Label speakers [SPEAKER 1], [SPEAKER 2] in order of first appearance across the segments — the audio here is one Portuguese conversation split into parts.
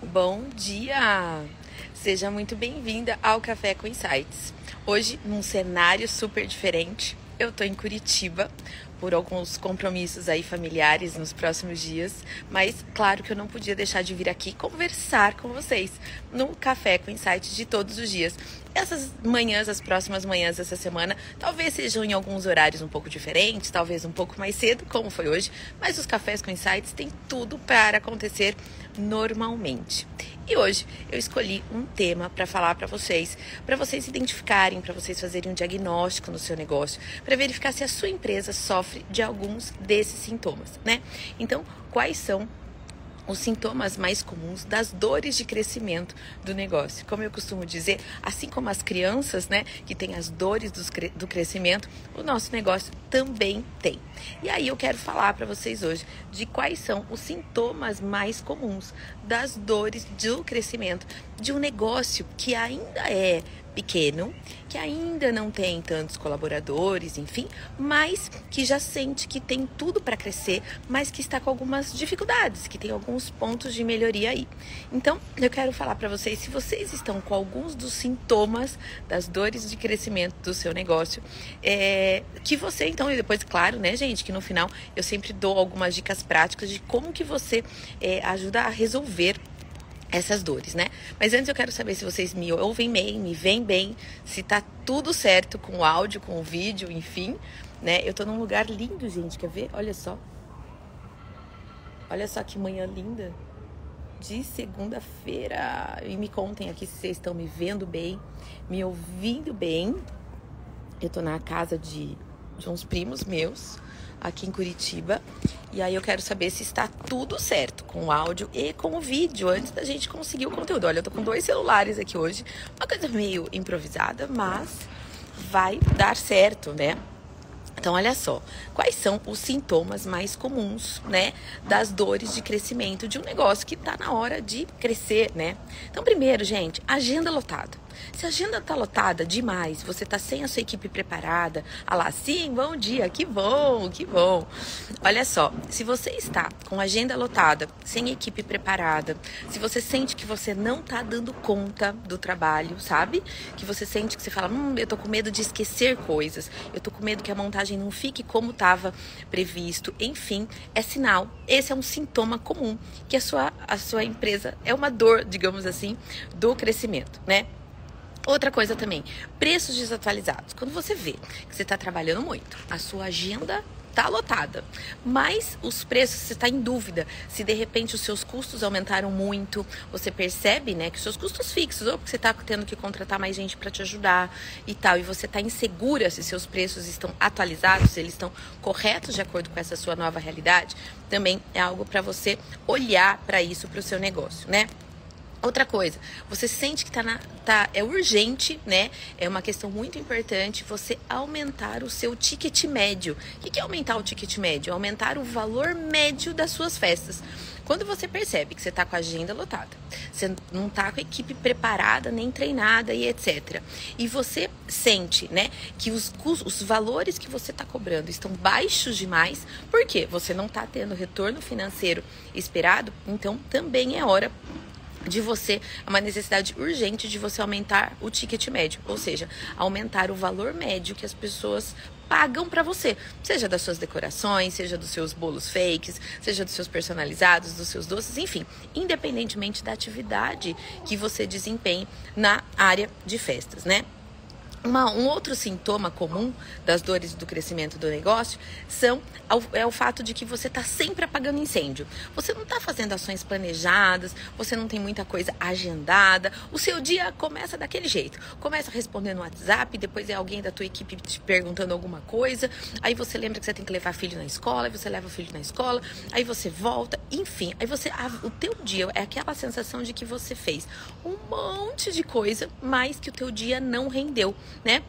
[SPEAKER 1] Bom dia! Seja muito bem-vinda ao Café com Insights. Hoje, num cenário super diferente, eu tô em Curitiba por alguns compromissos aí familiares nos próximos dias, mas claro que eu não podia deixar de vir aqui conversar com vocês no Café com Insights de todos os dias. Essas manhãs, as próximas manhãs dessa semana, talvez sejam em alguns horários um pouco diferentes, talvez um pouco mais cedo, como foi hoje, mas os cafés com insights têm tudo para acontecer normalmente. E hoje eu escolhi um tema para falar para vocês, para vocês identificarem, para vocês fazerem um diagnóstico no seu negócio, para verificar se a sua empresa sofre de alguns desses sintomas, né? Então, quais são os sintomas mais comuns das dores de crescimento do negócio. Como eu costumo dizer, assim como as crianças, né, que têm as dores do crescimento, o nosso negócio também tem. E aí eu quero falar para vocês hoje de quais são os sintomas mais comuns das dores do crescimento de um negócio que ainda é pequeno, que ainda não tem tantos colaboradores, enfim, mas que já sente que tem tudo para crescer, mas que está com algumas dificuldades, que tem alguns pontos de melhoria aí. Então, eu quero falar para vocês se vocês estão com alguns dos sintomas das dores de crescimento do seu negócio, é, que você então, e depois, claro, né, gente, que no final eu sempre dou algumas dicas práticas de como que você é, ajuda a resolver essas dores, né? Mas antes eu quero saber se vocês me ouvem bem, me veem bem, se tá tudo certo com o áudio, com o vídeo, enfim, né? Eu tô num lugar lindo, gente, quer ver? Olha só. Olha só que manhã linda de segunda-feira. E me contem aqui se vocês estão me vendo bem, me ouvindo bem. Eu tô na casa de, de uns primos meus aqui em Curitiba. E aí eu quero saber se está tudo certo com o áudio e com o vídeo antes da gente conseguir o conteúdo. Olha, eu tô com dois celulares aqui hoje, uma coisa meio improvisada, mas vai dar certo, né? Então, olha só, quais são os sintomas mais comuns, né, das dores de crescimento de um negócio que está na hora de crescer, né? Então, primeiro, gente, agenda lotada. Se a agenda tá lotada demais, você tá sem a sua equipe preparada, ah lá, sim, bom dia, que bom, que bom. Olha só, se você está com a agenda lotada, sem equipe preparada, se você sente que você não tá dando conta do trabalho, sabe? Que você sente que você fala, hum, eu tô com medo de esquecer coisas, eu tô com medo que a montagem não fique como estava previsto, enfim, é sinal. Esse é um sintoma comum que a sua, a sua empresa é uma dor, digamos assim, do crescimento, né? Outra coisa também, preços desatualizados. Quando você vê que você está trabalhando muito, a sua agenda está lotada, mas os preços você está em dúvida se de repente os seus custos aumentaram muito, você percebe, né, que os seus custos fixos ou porque você está tendo que contratar mais gente para te ajudar e tal, e você está insegura se seus preços estão atualizados, se eles estão corretos de acordo com essa sua nova realidade, também é algo para você olhar para isso para o seu negócio, né? Outra coisa, você sente que tá, na, tá é urgente, né? É uma questão muito importante você aumentar o seu ticket médio. O que é aumentar o ticket médio? Aumentar o valor médio das suas festas. Quando você percebe que você está com a agenda lotada, você não está com a equipe preparada, nem treinada e etc. E você sente, né, que os, os valores que você está cobrando estão baixos demais, porque você não está tendo retorno financeiro esperado, então também é hora de você, é uma necessidade urgente de você aumentar o ticket médio, ou seja, aumentar o valor médio que as pessoas pagam para você, seja das suas decorações, seja dos seus bolos fakes, seja dos seus personalizados, dos seus doces, enfim, independentemente da atividade que você desempenhe na área de festas, né? Uma, um outro sintoma comum das dores do crescimento do negócio são é o fato de que você está sempre apagando incêndio. Você não está fazendo ações planejadas, você não tem muita coisa agendada. O seu dia começa daquele jeito. Começa respondendo no WhatsApp, depois é alguém da tua equipe te perguntando alguma coisa. Aí você lembra que você tem que levar filho na escola, aí você leva o filho na escola, aí você volta, enfim. Aí você o teu dia é aquela sensação de que você fez um monte de coisa, mas que o teu dia não rendeu né?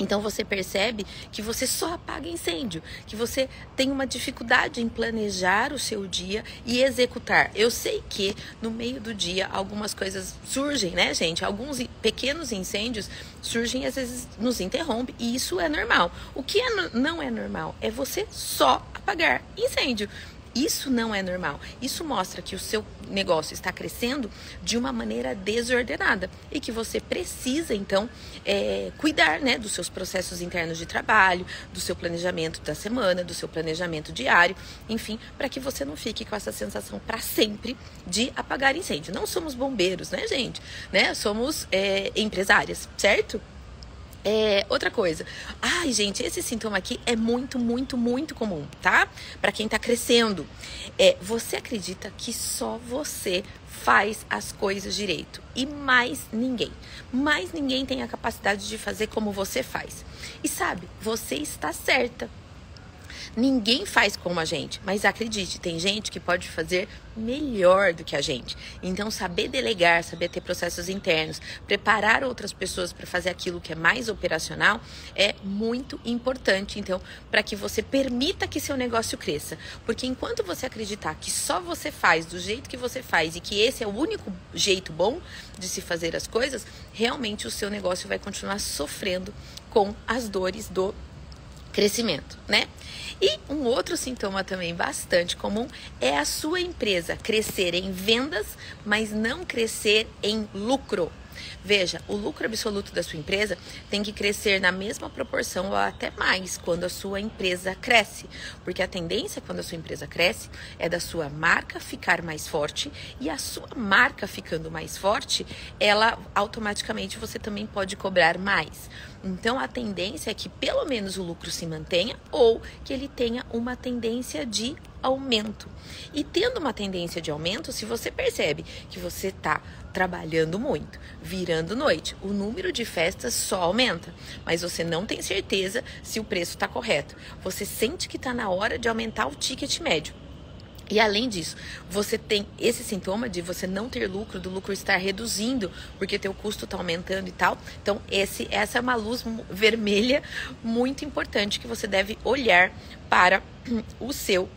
[SPEAKER 1] Então você percebe que você só apaga incêndio, que você tem uma dificuldade em planejar o seu dia e executar. Eu sei que no meio do dia algumas coisas surgem, né, gente? Alguns pequenos incêndios surgem às vezes nos interrompe e isso é normal. O que é, não é normal é você só apagar incêndio. Isso não é normal. Isso mostra que o seu negócio está crescendo de uma maneira desordenada e que você precisa, então, é, cuidar né, dos seus processos internos de trabalho, do seu planejamento da semana, do seu planejamento diário, enfim, para que você não fique com essa sensação para sempre de apagar incêndio. Não somos bombeiros, né, gente? Né? Somos é, empresárias, certo? É, outra coisa. Ai, gente, esse sintoma aqui é muito, muito, muito comum, tá? Para quem tá crescendo. É, você acredita que só você faz as coisas direito e mais ninguém. Mais ninguém tem a capacidade de fazer como você faz. E sabe, você está certa. Ninguém faz como a gente, mas acredite, tem gente que pode fazer melhor do que a gente. Então, saber delegar, saber ter processos internos, preparar outras pessoas para fazer aquilo que é mais operacional é muito importante, então, para que você permita que seu negócio cresça. Porque enquanto você acreditar que só você faz do jeito que você faz e que esse é o único jeito bom de se fazer as coisas, realmente o seu negócio vai continuar sofrendo com as dores do crescimento, né? E um outro sintoma também bastante comum é a sua empresa crescer em vendas, mas não crescer em lucro. Veja, o lucro absoluto da sua empresa tem que crescer na mesma proporção ou até mais quando a sua empresa cresce, porque a tendência quando a sua empresa cresce é da sua marca ficar mais forte e a sua marca ficando mais forte, ela automaticamente você também pode cobrar mais. Então a tendência é que pelo menos o lucro se mantenha ou que ele tenha uma tendência de aumento. E tendo uma tendência de aumento, se você percebe que você está trabalhando muito, virando noite, o número de festas só aumenta, mas você não tem certeza se o preço está correto. Você sente que está na hora de aumentar o ticket médio. E além disso, você tem esse sintoma de você não ter lucro, do lucro estar reduzindo, porque teu custo está aumentando e tal. Então, esse, essa é uma luz vermelha muito importante que você deve olhar para o seu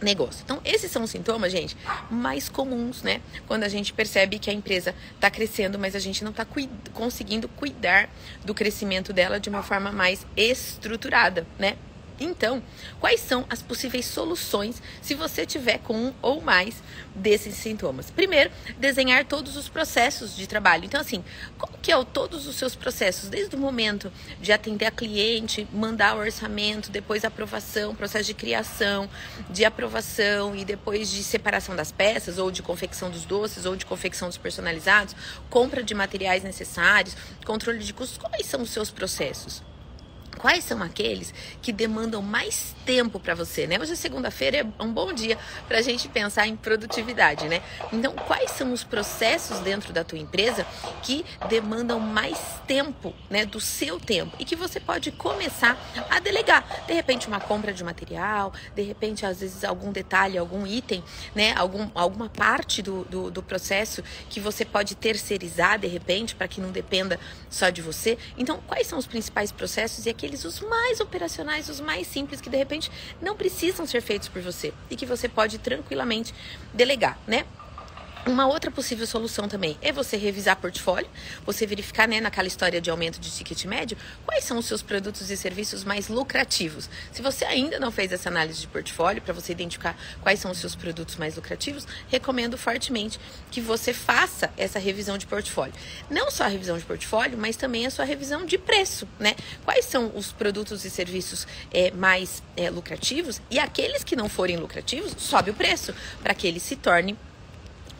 [SPEAKER 1] negócio. Então, esses são os sintomas, gente, mais comuns, né? Quando a gente percebe que a empresa está crescendo, mas a gente não está cuid conseguindo cuidar do crescimento dela de uma forma mais estruturada, né? Então, quais são as possíveis soluções se você tiver com um ou mais desses sintomas? Primeiro, desenhar todos os processos de trabalho. Então, assim, como que é o, todos os seus processos, desde o momento de atender a cliente, mandar o orçamento, depois aprovação, processo de criação, de aprovação e depois de separação das peças, ou de confecção dos doces, ou de confecção dos personalizados, compra de materiais necessários, controle de custos. Quais são os seus processos? Quais são aqueles que demandam mais tempo para você, né? Hoje é segunda-feira, é um bom dia para a gente pensar em produtividade, né? Então, quais são os processos dentro da tua empresa que demandam mais tempo, né, do seu tempo e que você pode começar a delegar? De repente, uma compra de material, de repente, às vezes, algum detalhe, algum item, né, algum, alguma parte do, do, do processo que você pode terceirizar, de repente, para que não dependa só de você. Então, quais são os principais processos e aqui aqueles os mais operacionais, os mais simples que de repente não precisam ser feitos por você e que você pode tranquilamente delegar, né? Uma outra possível solução também é você revisar portfólio, você verificar, né, naquela história de aumento de ticket médio, quais são os seus produtos e serviços mais lucrativos. Se você ainda não fez essa análise de portfólio para você identificar quais são os seus produtos mais lucrativos, recomendo fortemente que você faça essa revisão de portfólio. Não só a revisão de portfólio, mas também a sua revisão de preço, né? Quais são os produtos e serviços é, mais é, lucrativos e aqueles que não forem lucrativos, sobe o preço para que eles se tornem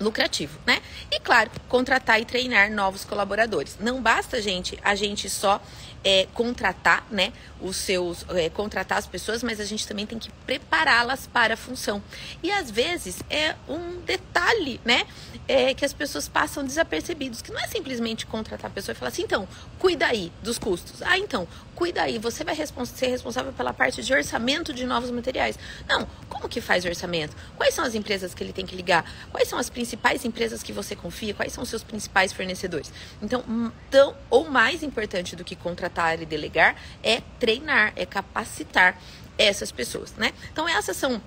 [SPEAKER 1] lucrativo, né? E claro, contratar e treinar novos colaboradores. Não basta, gente, a gente só é, contratar, né, os seus, é, contratar as pessoas, mas a gente também tem que prepará-las para a função. E às vezes é um detalhe, né, é, que as pessoas passam desapercebidos, que não é simplesmente contratar a pessoa e falar assim, então, cuida aí dos custos. Ah, então, cuida aí, você vai respons ser responsável pela parte de orçamento de novos materiais. Não, como que faz o orçamento? Quais são as empresas que ele tem que ligar? Quais são as principais empresas que você confia? Quais são os seus principais fornecedores? Então, tão ou mais importante do que contratar e delegar é treinar, é capacitar essas pessoas, né? Então, essas são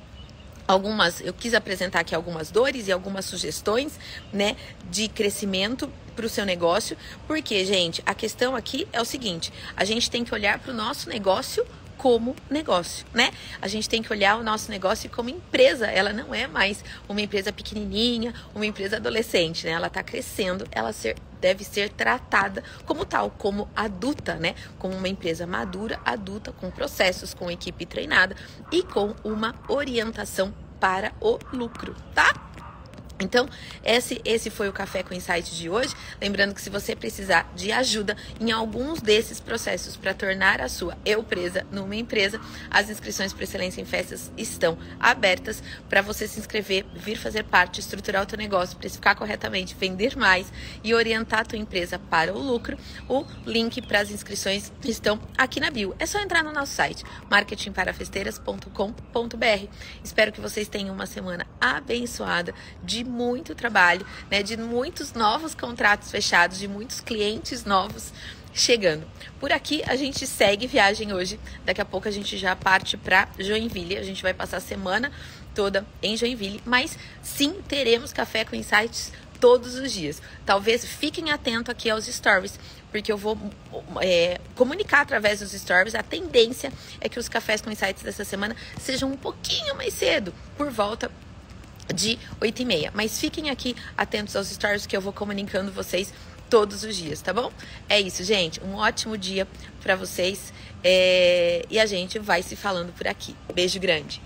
[SPEAKER 1] algumas, eu quis apresentar aqui algumas dores e algumas sugestões, né, de crescimento para o seu negócio, porque, gente, a questão aqui é o seguinte: a gente tem que olhar para o nosso negócio como negócio, né? A gente tem que olhar o nosso negócio como empresa. Ela não é mais uma empresa pequenininha, uma empresa adolescente, né? Ela está crescendo, ela ser, deve ser tratada como tal, como adulta, né? Como uma empresa madura, adulta, com processos, com equipe treinada e com uma orientação para o lucro, tá? Então, esse, esse foi o Café com Insight de hoje. Lembrando que se você precisar de ajuda em alguns desses processos para tornar a sua eu presa numa empresa, as inscrições para Excelência em Festas estão abertas para você se inscrever, vir fazer parte, estruturar o teu negócio, precificar corretamente, vender mais e orientar a tua empresa para o lucro. O link para as inscrições estão aqui na bio. É só entrar no nosso site, marketingparafesteiras.com.br. Espero que vocês tenham uma semana abençoada de muito trabalho, né, de muitos novos contratos fechados, de muitos clientes novos chegando. Por aqui a gente segue viagem hoje. Daqui a pouco a gente já parte para Joinville. A gente vai passar a semana toda em Joinville, mas sim teremos café com insights todos os dias. Talvez fiquem atentos aqui aos stories, porque eu vou é, comunicar através dos stories. A tendência é que os cafés com insights dessa semana sejam um pouquinho mais cedo, por volta de 8 e meia. Mas fiquem aqui atentos aos stories que eu vou comunicando vocês todos os dias, tá bom? É isso, gente. Um ótimo dia para vocês é... e a gente vai se falando por aqui. Beijo grande.